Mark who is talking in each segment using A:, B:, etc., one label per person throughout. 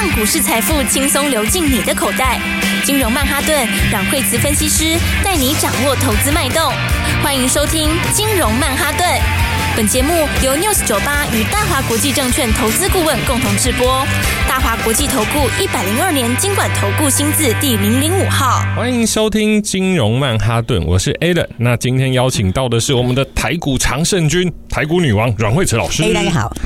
A: 让股市财富轻松流进你的口袋。金融曼哈顿，让惠慈分析师带你掌握投资脉动。欢迎收听金融曼哈顿。本节目由 News 九八与大华国际证券投资顾问共同制播。大华国际投顾一百零二年金管投顾新字第零零五号。
B: 欢迎收听金融曼哈顿，我是 Alan。那今天邀请到的是我们的台股常胜军、台股女王阮惠慈老师。
C: 哎，大家好。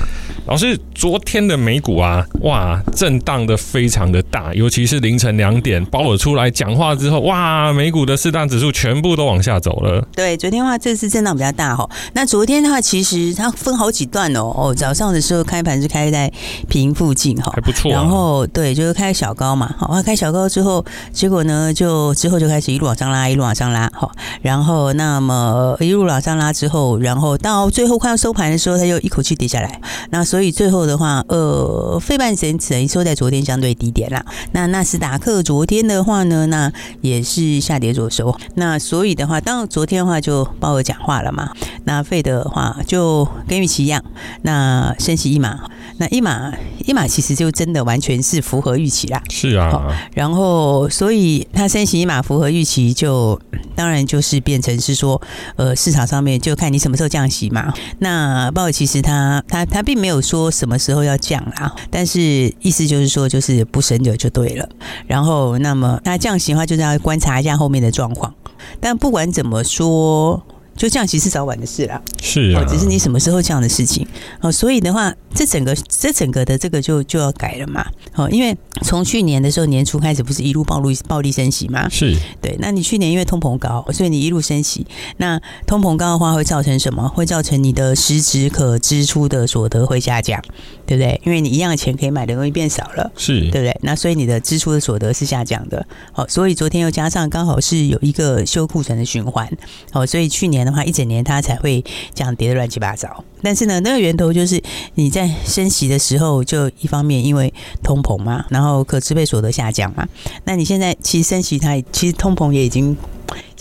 B: 老师，昨天的美股啊，哇，震荡的非常的大，尤其是凌晨两点，鲍尔出来讲话之后，哇，美股的四大指数全部都往下走了。
C: 对，昨天的话，这次震荡比较大哈。那昨天的话，其实它分好几段哦。哦，早上的时候开盘是开在平附近哈，
B: 还不错。
C: 然后对，就是开小高嘛，好，开小高之后，结果呢，就之后就开始一路往上拉，一路往上拉，好，然后那么一路往上拉之后，然后到最后快要收盘的时候，它就一口气跌下来。那所以最后的话，呃，费半整整收在昨天相对低点啦。那纳斯达克昨天的话呢，那也是下跌做收。那所以的话，当昨天的话就鲍尔讲话了嘛。那费的话就跟预期一样，那升息一码，那一码一码其实就真的完全是符合预期啦。
B: 是啊，
C: 然后所以他升息一码符合预期，就当然就是变成是说，呃，市场上面就看你什么时候降息嘛。那鲍尔其实他他他并没有说。什么时候要降啊？但是意思就是说，就是不升的就对了。然后，那么那降息的话，就是要观察一下后面的状况。但不管怎么说。就降息是早晚的事啦，
B: 是啊，
C: 只是你什么时候这样的事情。哦，所以的话，这整个这整个的这个就就要改了嘛，哦，因为从去年的时候年初开始，不是一路暴露暴力升息嘛，
B: 是。
C: 对，那你去年因为通膨高，所以你一路升息，那通膨高的话会造成什么？会造成你的实质可支出的所得会下降，对不对？因为你一样的钱可以买的东西变少了，
B: 是。对
C: 不对？那所以你的支出的所得是下降的，哦，所以昨天又加上刚好是有一个修库存的循环，哦，所以去年的。话一整年它才会这样跌的乱七八糟，但是呢，那个源头就是你在升息的时候，就一方面因为通膨嘛，然后可支配所得下降嘛，那你现在其实升息它其实通膨也已经。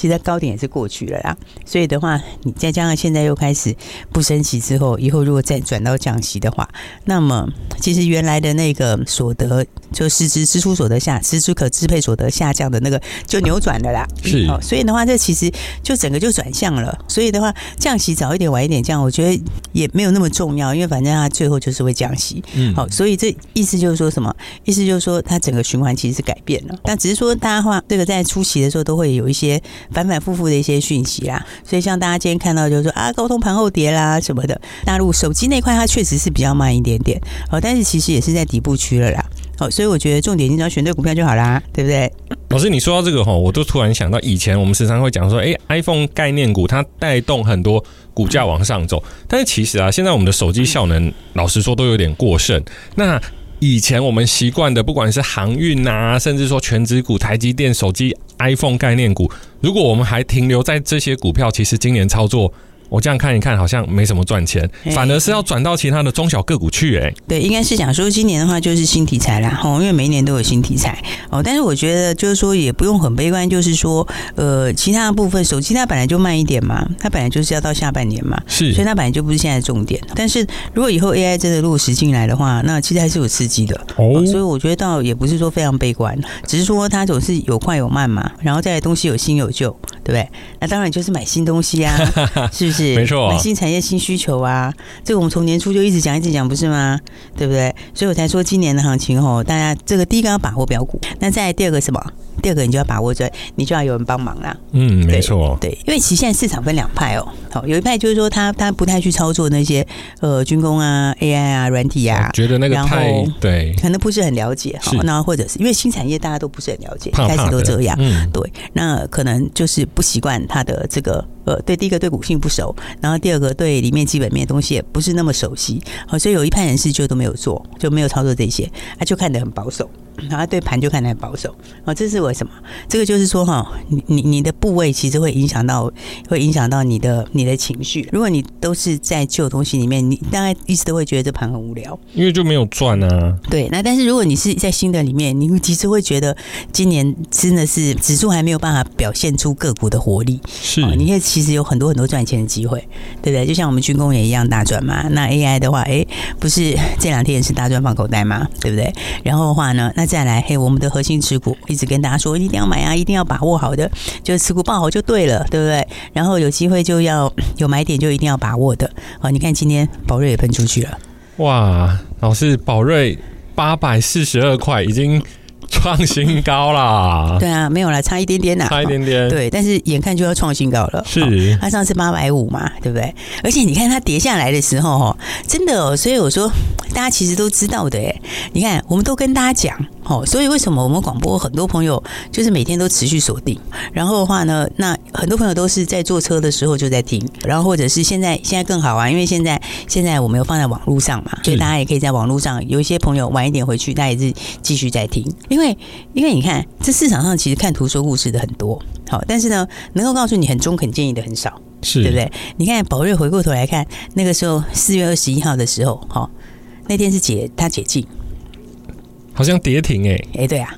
C: 其实高点也是过去了啦，所以的话，你再加上现在又开始不升息之后，以后如果再转到降息的话，那么其实原来的那个所得就实质支出所得下，实质可支配所得下降的那个就扭转了啦。
B: 是，
C: 哦，所以的话，这其实就整个就转向了。所以的话，降息早一点晚一点降，我觉得也没有那么重要，因为反正它最后就是会降息。嗯，好，所以这意思就是说什么？意思就是说它整个循环其实是改变了，但只是说大家话这个在初期的时候都会有一些。反反复复的一些讯息啦，所以像大家今天看到就是说啊，高通盘后跌啦什么的，大陆手机那块它确实是比较慢一点点，哦，但是其实也是在底部区了啦，哦，所以我觉得重点你只要选对股票就好啦，对不对？
B: 老师，你说到这个哈，我都突然想到以前我们时常会讲说，哎，iPhone 概念股它带动很多股价往上走，但是其实啊，现在我们的手机效能，老实说都有点过剩，那。以前我们习惯的，不管是航运啊，甚至说全职股、台积电、手机、iPhone 概念股，如果我们还停留在这些股票，其实今年操作。我这样看一看，好像没什么赚钱，反而是要转到其他的中小个股去。哎，
C: 对，应该是讲说今年的话就是新题材啦，哦，因为每一年都有新题材哦。但是我觉得就是说也不用很悲观，就是说呃，其他的部分手机它本来就慢一点嘛，它本来就是要到下半年嘛，
B: 是，
C: 所以它本来就不是现在重点。但是如果以后 AI 真的落实进来的话，那其实还是有刺激的哦。所以我觉得倒也不是说非常悲观，只是说它总是有快有慢嘛，然后再来东西有新有旧，对不对？那当然就是买新东西啊，是不是？
B: 没错，
C: 买新产业、新需求啊，这个我们从年初就一直讲、一直讲，不是吗？对不对？所以我才说今年的行情哦，大家这个第一个要把握标股，那再第二个什么？第二个你就要把握着，你就要有人帮忙啦。
B: 嗯，没错，
C: 对，因为其实现在市场分两派哦，好，有一派就是说他他不太去操作那些呃军工啊、AI 啊、软体啊，
B: 觉得那个太对，
C: 可能不是很了解。好，那或者是因为新产业大家都不是很了解，开始都这样，嗯，对，那可能就是不习惯他的这个。呃，对，第一个对股性不熟，然后第二个对里面基本面的东西也不是那么熟悉，好，所以有一派人士就都没有做，就没有操作这些，他就看得很保守。然后对盘就看得很保守。哦，这是为什么？这个就是说哈，你你你的部位其实会影响到，会影响到你的你的情绪。如果你都是在旧东西里面，你大概一直都会觉得这盘很无聊，
B: 因为就没有赚啊。
C: 对，那但是如果你是在新的里面，你其实会觉得今年真的是指数还没有办法表现出个股的活力。
B: 是，
C: 你也其实有很多很多赚钱的机会，对不对？就像我们军工也一样大赚嘛。那 AI 的话，哎，不是这两天也是大赚放口袋嘛，对不对？然后的话呢，那再来，嘿，我们的核心持股一直跟大家说一定要买啊，一定要把握好的，就是持股抱好就对了，对不对？然后有机会就要 有买点就一定要把握的。哦，你看今天宝瑞也喷出去了，
B: 哇，老师，宝瑞八百四十二块已经。创新高啦！
C: 对啊，没有啦，差一点点啦，
B: 差一点点。
C: 对，但是眼看就要创新高了。
B: 是，
C: 它上次八百五嘛，对不对？而且你看它跌下来的时候，哦，真的哦。所以我说，大家其实都知道的，哎，你看，我们都跟大家讲，哦，所以为什么我们广播很多朋友就是每天都持续锁定？然后的话呢，那很多朋友都是在坐车的时候就在听，然后或者是现在现在更好啊，因为现在现在我们有放在网络上嘛，所以大家也可以在网络上，有一些朋友晚一点回去，他也是继续在听，因为。因为，你看，这市场上其实看图说故事的很多，好，但是呢，能够告诉你很中肯建议的很少，
B: 是
C: 对不对？你看宝瑞回过头来看，那个时候四月二十一号的时候，好，那天是解他解禁，
B: 好像跌停哎，
C: 哎，对啊。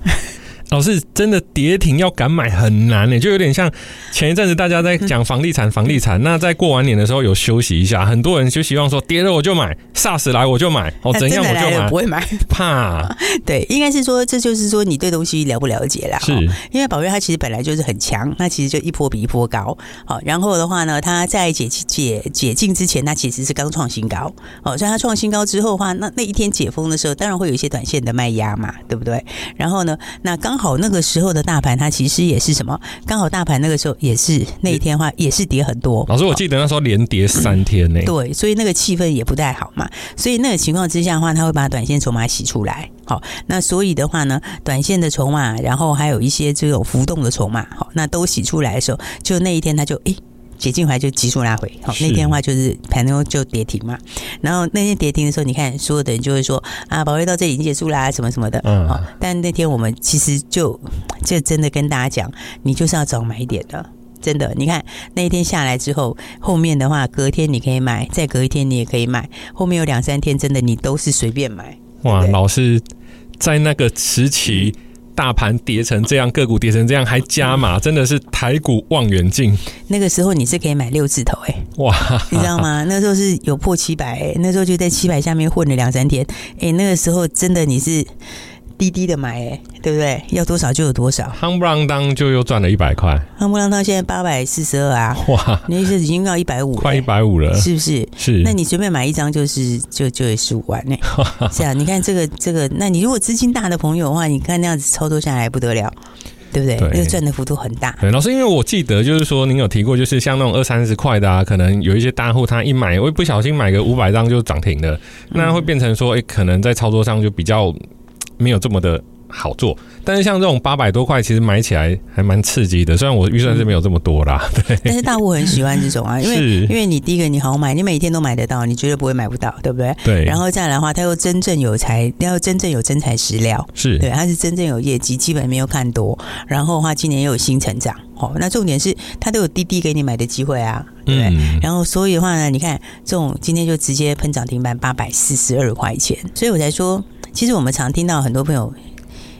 B: 老师真的跌停要敢买很难呢，就有点像前一阵子大家在讲房地产，房地产。那在过完年的时候有休息一下，很多人就希望说跌了我就买，SARS 来我就买，哦怎样我就买，
C: 不会买，
B: 怕。
C: 对，应该是说这就是说你对东西了不了解啦。
B: 是，
C: 因为宝瑞它其实本来就是很强，那其实就一波比一波高。好，然后的话呢，它在解解解禁之前，它其实是刚创新高。哦，所以它创新高之后的话，那那一天解封的时候，当然会有一些短线的卖压嘛，对不对？然后呢，那刚。好，那个时候的大盘，它其实也是什么？刚好大盘那个时候也是那一天的话，也是跌很多。
B: 老师，我记得那时候连跌三天呢、欸。
C: 对，所以那个气氛也不太好嘛。所以那个情况之下的话，他会把短线筹码洗出来。好，那所以的话呢，短线的筹码，然后还有一些这种浮动的筹码，好，那都洗出来的时候，就那一天他就诶。解禁回来就急速拉回，好，那天的话就是盘中就跌停嘛。然后那天跌停的时候，你看所有的人就会说啊，宝瑞到这里已经结束啦，什么什么的。嗯。好，但那天我们其实就就真的跟大家讲，你就是要找买点的，真的。你看那一天下来之后，后面的话隔天你可以买，再隔一天你也可以买，后面有两三天真的你都是随便买。
B: 哇，老师在那个时期。大盘跌成这样，个股跌成这样，还加码，真的是台股望远镜。
C: 那个时候你是可以买六字头哎、欸，哇，你知道吗？那时候是有破七百哎，那时候就在七百下面混了两三天，哎、欸，那个时候真的你是。滴滴的买哎、欸，对不对？要多少就有多少，
B: 夯不啷当就又赚了一百块。
C: 夯不啷当现在八百四十二啊，哇！你意思已经要一百五，
B: 快一百五了，
C: 是不是？
B: 是。那
C: 你随便买一张就是就就十五万呢、欸，是啊。你看这个这个，那你如果资金大的朋友的话，你看那样子操作下来不得了，对不对？对，那个赚的幅度很大。
B: 对，老师，因为我记得就是说您有提过，就是像那种二三十块的啊，可能有一些大户他一买，会不小心买个五百张就涨停了，那会变成说，哎、欸，可能在操作上就比较没有这么的。好做，但是像这种八百多块，其实买起来还蛮刺激的。虽然我预算是没有这么多啦，对。
C: 但是大户很喜欢这种啊，因为因为你第一个你好买，你每天都买得到，你绝对不会买不到，对不对？
B: 对。
C: 然后再来的话，它又真正有材，要真正有真材实料，
B: 是
C: 对，它是真正有业绩，基本没有看多。然后的话，今年又有新成长，哦，那重点是它都有滴滴给你买的机会啊，对不对？嗯。然后所以的话呢，你看这种今天就直接喷涨停板八百四十二块钱，所以我才说，其实我们常听到很多朋友。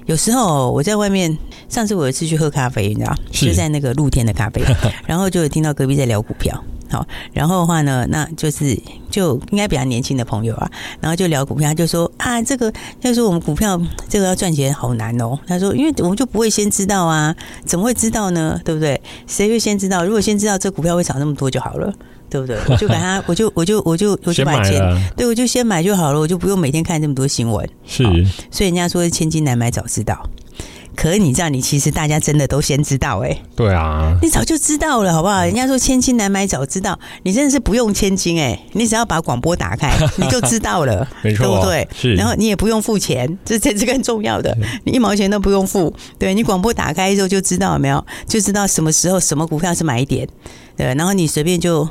C: 有时候我在外面，上次我有一次去喝咖啡，你知道，就在那个露天的咖啡，然后就有听到隔壁在聊股票，好，然后的话呢，那就是就应该比较年轻的朋友啊，然后就聊股票，他就说啊，这个要说我们股票这个要赚钱好难哦，他说，因为我们就不会先知道啊，怎么会知道呢？对不对？谁会先知道？如果先知道这股票会涨那么多就好了。对不对？我就把它，我就我就我就我就把钱，对，我就先买就好了，我就不用每天看这么多新闻。
B: 是，
C: 所以人家说千金难买早知道，可是你知道，你其实大家真的都先知道哎、欸。
B: 对啊，
C: 你早就知道了，好不好？人家说千金难买早知道，你真的是不用千金哎、欸，你只要把广播打开，你就知道了，
B: 没错，
C: 对不对？
B: 是，
C: 然后你也不用付钱，这才是更重要的，你一毛钱都不用付，对，你广播打开之后就知道了没有？就知道什么时候什么股票是买点，对，然后你随便就。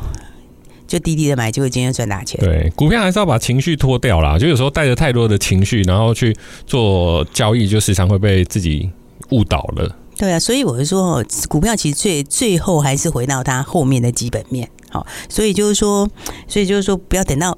C: 就低低的买，就会今天赚大钱。
B: 对，股票还是要把情绪脱掉啦，就有时候带着太多的情绪，然后去做交易，就时常会被自己误导了。
C: 对啊，所以我是说，股票其实最最后还是回到它后面的基本面。好，所以就是说，所以就是说，不要等到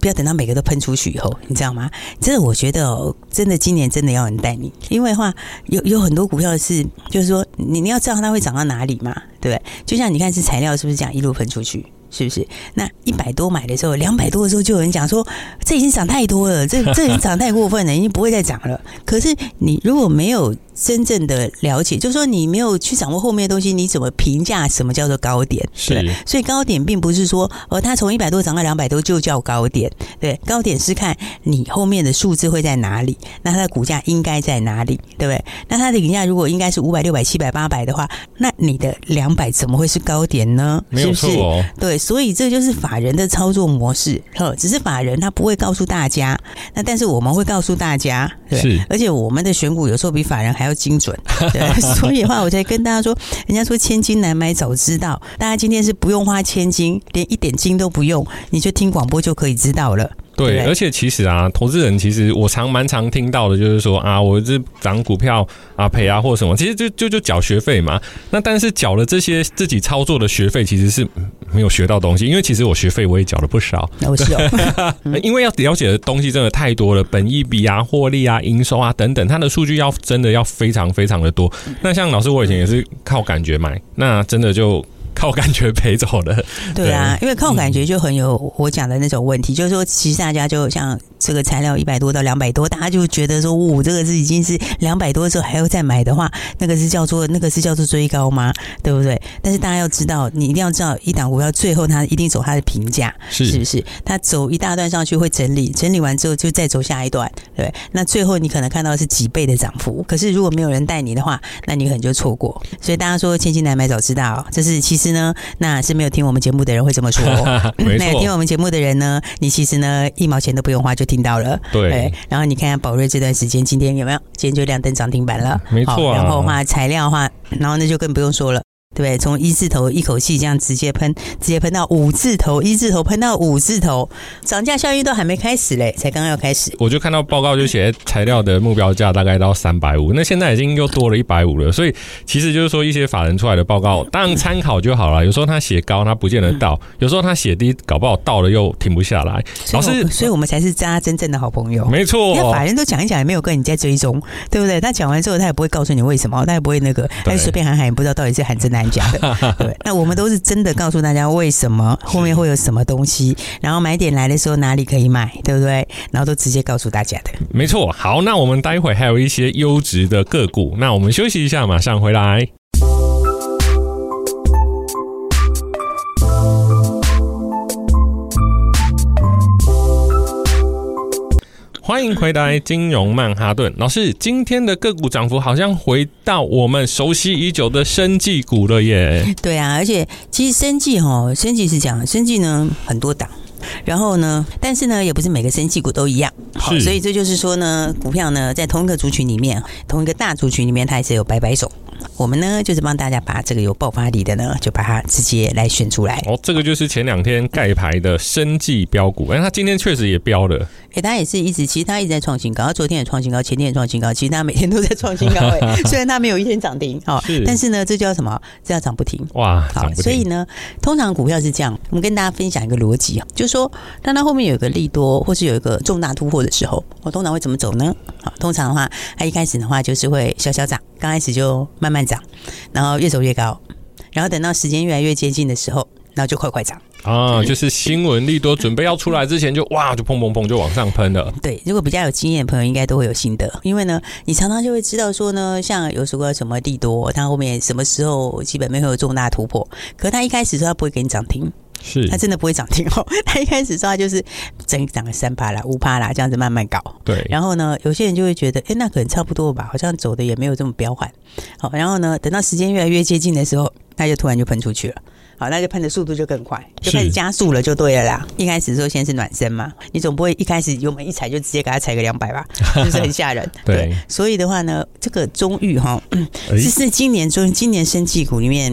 C: 不要等到每个都喷出去以后，你知道吗？真的，我觉得哦，真的今年真的要人带你，因为的话有有很多股票是，就是说你你要知道它会涨到哪里嘛，对不对？就像你看是材料是不是这样一路喷出去？是不是？那一百多买的时候，两百多的时候，就有人讲说，这已经涨太多了，这这已经涨太过分了，已经不会再涨了。可是你如果没有真正的了解，就是说你没有去掌握后面的东西，你怎么评价什么叫做高点？
B: 是，
C: 所以高点并不是说，呃，它从一百多涨到两百多就叫高点。对，高点是看你后面的数字会在哪里，那它的股价应该在哪里，对不对？那它的股价如果应该是五百、六百、七百、八百的话，那你的两百怎么会是高点呢？
B: 没有错哦，
C: 对。所以这就是法人的操作模式，呵，只是法人他不会告诉大家，那但是我们会告诉大家，对，
B: 是，
C: 而且我们的选股有时候比法人还要精准，对，所以的话我才跟大家说，人家说千金难买早知道，大家今天是不用花千金，连一点金都不用，你就听广播就可以知道了。
B: 对，而且其实啊，投资人其实我常蛮常听到的，就是说啊，我这涨股票啊赔啊或什么，其实就就就缴学费嘛。那但是缴了这些自己操作的学费，其实是没有学到东西，因为其实我学费我也缴了不少。
C: 我是哦，
B: 因为要了解的东西真的太多了，本益比啊、获利啊、营收啊等等，它的数据要真的要非常非常的多。那像老师我以前也是靠感觉买，那真的就。靠感觉陪走了，
C: 对啊，因为靠感觉就很有我讲的那种问题，嗯、就是说，其实大家就像这个材料一百多到两百多，大家就觉得说，呜、哦，这个是已经是两百多的时候还要再买的话，那个是叫做那个是叫做追高吗？对不对？但是大家要知道，你一定要知道，一档股票最后它一定走它的评价，是是不是？它走一大段上去会整理，整理完之后就再走下一段，对。那最后你可能看到的是几倍的涨幅，可是如果没有人带你的话，那你可能就错过。所以大家说千金难买早知道，这是其实。呢，那是没有听我们节目的人会这么说。没错，那听我们节目的人呢，你其实呢一毛钱都不用花就听到了。
B: 对，对，
C: 然后你看看宝瑞这段时间，今天有没有？今天就亮灯涨停板了。
B: 没错、啊。
C: 然后的话材料的话，然后那就更不用说了。对，从一字头一口气这样直接喷，直接喷到五字头，一字头喷到五字头，涨价效应都还没开始嘞，才刚刚要开始。
B: 我就看到报告就写材料的目标价大概到三百五，那现在已经又多了一百五了。所以其实就是说一些法人出来的报告，当然参考就好了。有时候他写高，他不见得到；有时候他写低，搞不好到了又停不下来。老师，
C: 所以我们才是渣真正的好朋友。
B: 没错，
C: 因为法人都讲一讲，也没有跟你在追踪，对不对？他讲完之后，他也不会告诉你为什么，他也不会那个，他就随便喊喊，也不知道到底是喊真的还是假的。对，那我们都是真的告诉大家为什么后面会有什么东西，然后买点来的时候哪里可以买，对不对？然后都直接告诉大家的。
B: 没错，好，那我们待会还有一些优质的个股，那我们休息一下，马上回来。欢迎回来，金融曼哈顿老师。今天的个股涨幅好像回到我们熟悉已久的生技股了耶。
C: 对啊，而且其实生技哈，生技是讲生技呢很多档，然后呢，但是呢也不是每个生技股都一样。好，所以这就是说呢，股票呢在同一个族群里面，同一个大族群里面，它还是有百百种。我们呢，就是帮大家把这个有爆发力的呢，就把它直接来选出来。
B: 哦，这个就是前两天盖牌的生技标股，哎，它今天确实也飙了。
C: 哎，它也是一直，其实它一直在创新高，它昨天也创新高，前天也创新高，其实它每天都在创新高。哎，虽然它没有一天涨停，哦，但是呢，这叫什么？这叫涨不停。
B: 哇，
C: 好，所以呢，通常股票是这样，我们跟大家分享一个逻辑啊，就是说，当它后面有一个利多，或是有一个重大突破的时候，我通常会怎么走呢？好，通常的话，它一开始的话就是会小小涨，刚开始就慢慢涨。然后越走越高，然后等到时间越来越接近的时候，然后就快快涨
B: 啊！就是新闻利多准备要出来之前就，就哇，就砰砰砰就往上喷了。
C: 对，如果比较有经验的朋友，应该都会有心得，因为呢，你常常就会知道说呢，像有什么什么利多，它后面什么时候基本面会有重大突破，可是它一开始说它不会给你涨停。
B: 是，
C: 它真的不会涨停哦。它一开始说它就是整涨个三趴啦、五趴啦，这样子慢慢搞。
B: 对。
C: 然后呢，有些人就会觉得，哎，那可能差不多吧，好像走的也没有这么彪悍。好，然后呢，等到时间越来越接近的时候，它就突然就喷出去了。好，那就喷的速度就更快，就开始加速了，就对了啦。一开始的时候先是暖身嘛，你总不会一开始油门一踩就直接给它踩个两百吧，就是很吓人。对，对。所以的话呢，这个中裕哈，其实今年中今年生技股里面。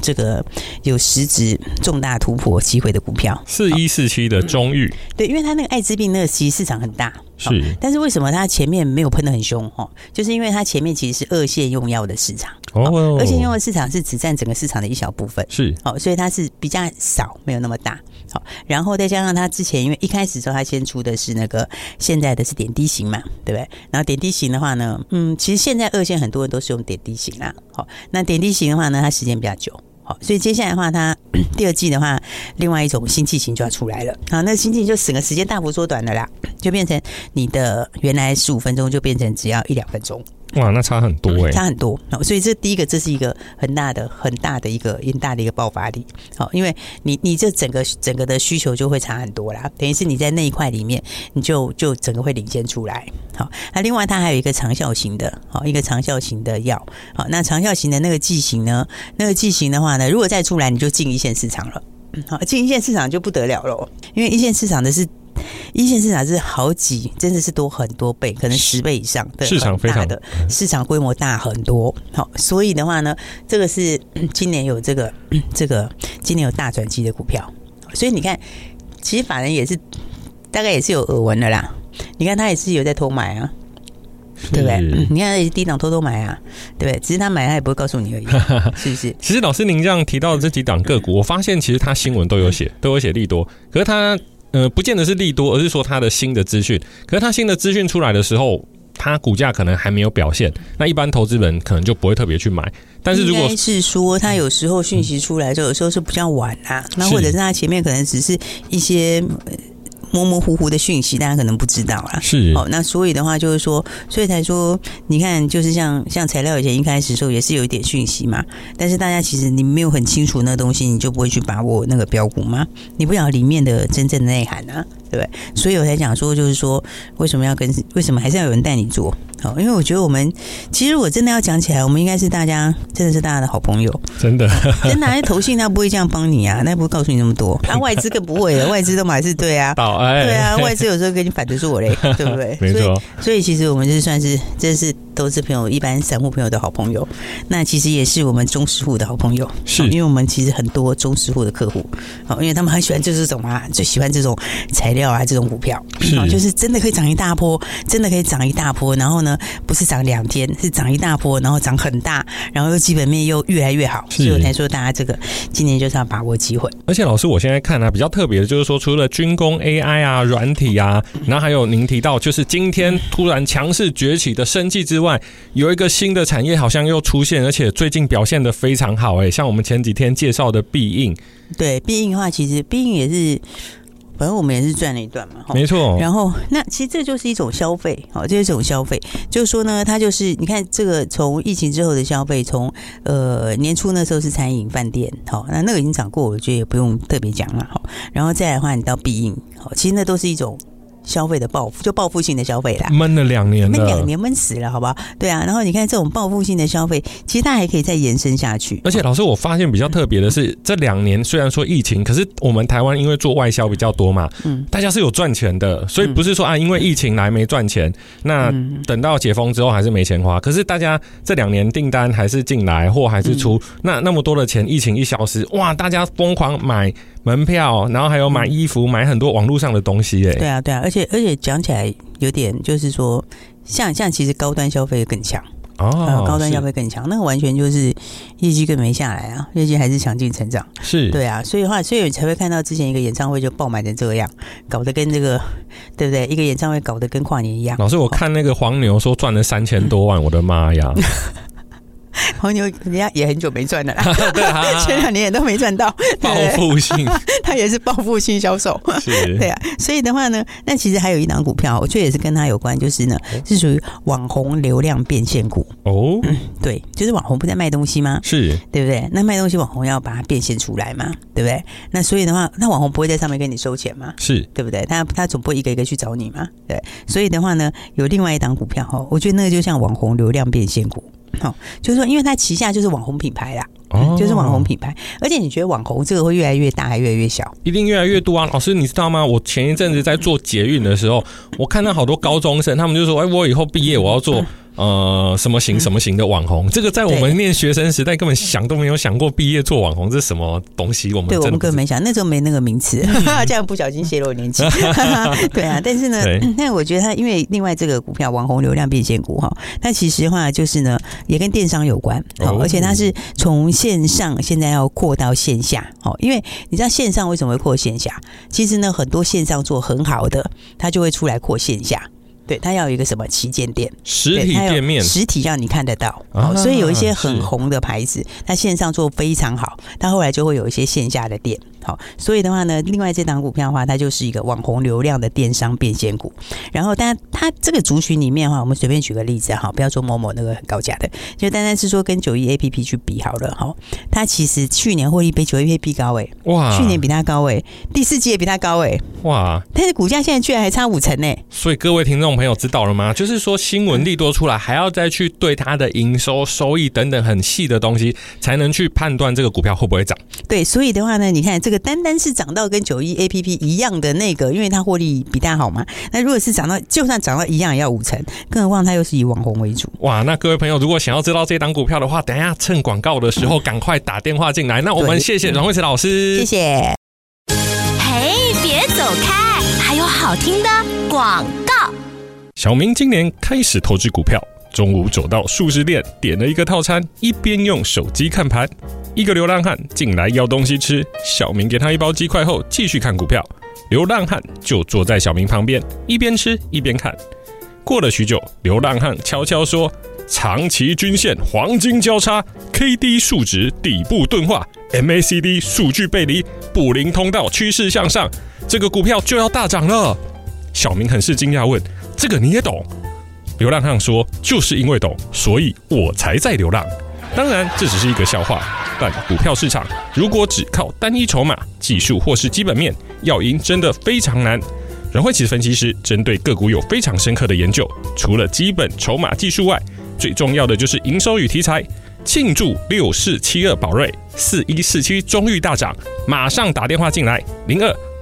C: 这个有实质重大突破机会的股票。
B: 四一四七的中裕，
C: 对，因为它那个艾滋病那个其实市场很大，
B: 是，
C: 但是为什么它前面没有喷的很凶？哦，就是因为它前面其实是二线用药的市场，哦，二线用药市场是只占整个市场的一小部分，
B: 是，
C: 哦，所以它是比较少，没有那么大。好，然后再加上它之前，因为一开始时候它先出的是那个现在的是点滴型嘛，对不对？然后点滴型的话呢，嗯，其实现在二线很多人都是用点滴型啦。好，那点滴型的话呢，它时间比较久。好，所以接下来的话，它 第二季的话，另外一种新剂型就要出来了。好，那新剂型就整个时间大幅缩短了啦，就变成你的原来十五分钟就变成只要一两分钟。
B: 哇，那差很多哎、欸，
C: 差很多。所以这第一个，这是一个很大的、很大的一个很大的一个爆发力。好，因为你你这整个整个的需求就会差很多啦。等于是你在那一块里面，你就就整个会领先出来。好，那另外它还有一个长效型的，好，一个长效型的药。好，那长效型的那个剂型呢？那个剂型的话呢，如果再出来，你就进一线市场了。好，进一线市场就不得了了，因为一线市场的是。一线市场是好几，真的是多很多倍，可能十倍以上的
B: 市场非常
C: 的市场规模大很多。好，所以的话呢，这个是今年有这个这个今年有大转机的股票。所以你看，其实法人也是大概也是有耳闻的啦。你看他也是有在偷买啊，对不对？你看他也是低档偷偷买啊，对不对？只是他买他也不会告诉你而已，是不是？
B: 其实老师您这样提到的这几档个股，我发现其实他新闻都有写，都有写利多，可是他。呃，不见得是利多，而是说它的新的资讯。可是它新的资讯出来的时候，它股价可能还没有表现。那一般投资人可能就不会特别去买。但是如果
C: 是说它有时候讯息出来，就有时候是比较晚啊。那或者是它前面可能只是一些。模模糊糊的讯息，大家可能不知道啦。
B: 是
C: 哦，那所以的话就是说，所以才说，你看，就是像像材料以前一开始的时候也是有一点讯息嘛，但是大家其实你没有很清楚那个东西，你就不会去把握那个标股吗？你不晓得里面的真正的内涵啊，对不对？所以我才讲说，就是说，为什么要跟，为什么还是要有人带你做？好，因为我觉得我们其实我真的要讲起来，我们应该是大家真的是大家的好朋友，
B: 真的。
C: 真的，那投信他不会这样帮你啊，他不会告诉你那么多。啊，外资更不会的，外资都还是对啊，对啊，外资有时候跟你反着做嘞，对不对？
B: 没错。
C: 所以，所以其实我们就算是真是投资朋友，一般散户朋友的好朋友，那其实也是我们中实户的好朋友，
B: 是。
C: 因为我们其实很多中实户的客户，好，因为他们很喜欢就这种啊，最喜欢这种材料啊，这种股票，是，就是真的可以涨一大波，真的可以涨一大波，然后呢，不是涨。两天是涨一大波，然后涨很大，然后又基本面又越来越好，所以我才说大家这个今年就是要把握机会。
B: 而且老师，我现在看啊，比较特别的就是说，除了军工 AI 啊、软体啊，然后还有您提到就是今天突然强势崛起的生技之外，有一个新的产业好像又出现，而且最近表现的非常好哎，像我们前几天介绍的必应，
C: 对必应的话，其实必应也是。反正我们也是赚了一段嘛，
B: 没错。
C: 然后那其实这就是一种消费，好，这是一种消费。就是说呢，它就是你看这个从疫情之后的消费，从呃年初那时候是餐饮饭店，好，那那个已经涨过，我觉得也不用特别讲了，好。然后再来的话，你到必应，好，其实那都是一种。消费的报复，就报复性的消费啦，
B: 闷了两年了，闷
C: 两年闷死了，好不好？对啊，然后你看这种报复性的消费，其实它还可以再延伸下去。
B: 而且老师，我发现比较特别的是，这两年虽然说疫情，可是我们台湾因为做外销比较多嘛，嗯，大家是有赚钱的，所以不是说啊，因为疫情来没赚钱，那等到解封之后还是没钱花。可是大家这两年订单还是进来，货还是出，那那么多的钱，疫情一消失，哇，大家疯狂买。门票，然后还有买衣服，买很多网络上的东西，哎，
C: 对啊，对啊，而且而且讲起来有点就是说，像像其实高端消费更强哦，高端消费更强，那个完全就是业绩更没下来啊，业绩还是强劲成长，
B: 是
C: 对啊，所以的话，所以才会看到之前一个演唱会就爆满成这样，搞得跟这个对不对？一个演唱会搞得跟跨年一样。
B: 老师，我看那个黄牛说赚了三千多万，我的妈呀！
C: 黄牛人家也很久没赚了啦，
B: 对啊，
C: 前两年也都没赚到，
B: 报复性，
C: 他也是报复性销售，
B: 是，
C: 对啊，所以的话呢，那其实还有一档股票，我觉得也是跟他有关，就是呢，是属于网红流量变现股
B: 哦、
C: 嗯，对，就是网红不在卖东西吗？
B: 是，
C: 对不对？那卖东西网红要把它变现出来嘛，对不对？那所以的话，那网红不会在上面跟你收钱吗？
B: 是
C: 对不对？他他总不会一个一个去找你嘛，对，所以的话呢，有另外一档股票哈，我觉得那个就像网红流量变现股。好，就是说，因为它旗下就是网红品牌啦，哦，就是网红品牌，而且你觉得网红这个会越来越大，还越来越小？
B: 一定越来越多啊！老师，你知道吗？我前一阵子在做捷运的时候，我看到好多高中生，他们就说：“哎，我以后毕业我要做呃什么型什么型的网红，嗯、这个在我们念学生时代根本想都没有想过，毕业做网红这是什么东西？我们
C: 对我们根本没想，那时候没那个名词，嗯、这样不小心泄露年纪。对啊，但是呢，那我觉得它因为另外这个股票网红流量变现股哈，它其实的话就是呢，也跟电商有关，哦，而且它是从线上现在要扩到线下，哦，因为你知道线上为什么会扩线下？其实呢，很多线上做很好的，它就会出来扩线下。对，它要有一个什么旗舰店，
B: 实体店面，
C: 实体让你看得到。啊、所以有一些很红的牌子，它线上做非常好，它后来就会有一些线下的店。好，所以的话呢，另外这档股票的话，它就是一个网红流量的电商变现股。然后，但它这个族群里面的话，我们随便举个例子哈，不要说某某那个很高价的，就单单是说跟九一 A P P 去比好了哈。它其实去年获利比九一 A P P 高诶，哇，去年比它高诶，第四季也比它高诶，哇，但是股价现在居然还差五成呢。
B: 所以各位听众朋友知道了吗？就是说新闻利多出来，还要再去对它的营收、收益等等很细的东西，才能去判断这个股票会不会涨。
C: 对，所以的话呢，你看这个。单单是涨到跟九一 A P P 一样的那个，因为它获利比它好嘛。那如果是涨到，就算涨到一样，也要五成，更何况它又是以网红为主。
B: 哇，那各位朋友，如果想要知道这档股票的话，等一下趁广告的时候赶快打电话进来。那我们谢谢阮慧慈老师，
C: 谢谢。
A: 嘿，别走开，还有好听的广告。
B: 小明今年开始投资股票，中午走到速食店，点了一个套餐，一边用手机看盘。一个流浪汉进来要东西吃，小明给他一包鸡块后，继续看股票。流浪汉就坐在小明旁边，一边吃一边看。过了许久，流浪汉悄悄说：“长期均线黄金交叉，K D 数值底部钝化，M A C D 数据背离，布林通道趋势向上，这个股票就要大涨了。”小明很是惊讶，问：“这个你也懂？”流浪汉说：“就是因为懂，所以我才在流浪。当然，这只是一个笑话。”但股票市场如果只靠单一筹码、技术或是基本面，要赢真的非常难。阮慧琪分析师针对个股有非常深刻的研究，除了基本筹码技术外，最重要的就是营收与题材。庆祝六四七二宝瑞、四一四七中裕大涨，马上打电话进来，零二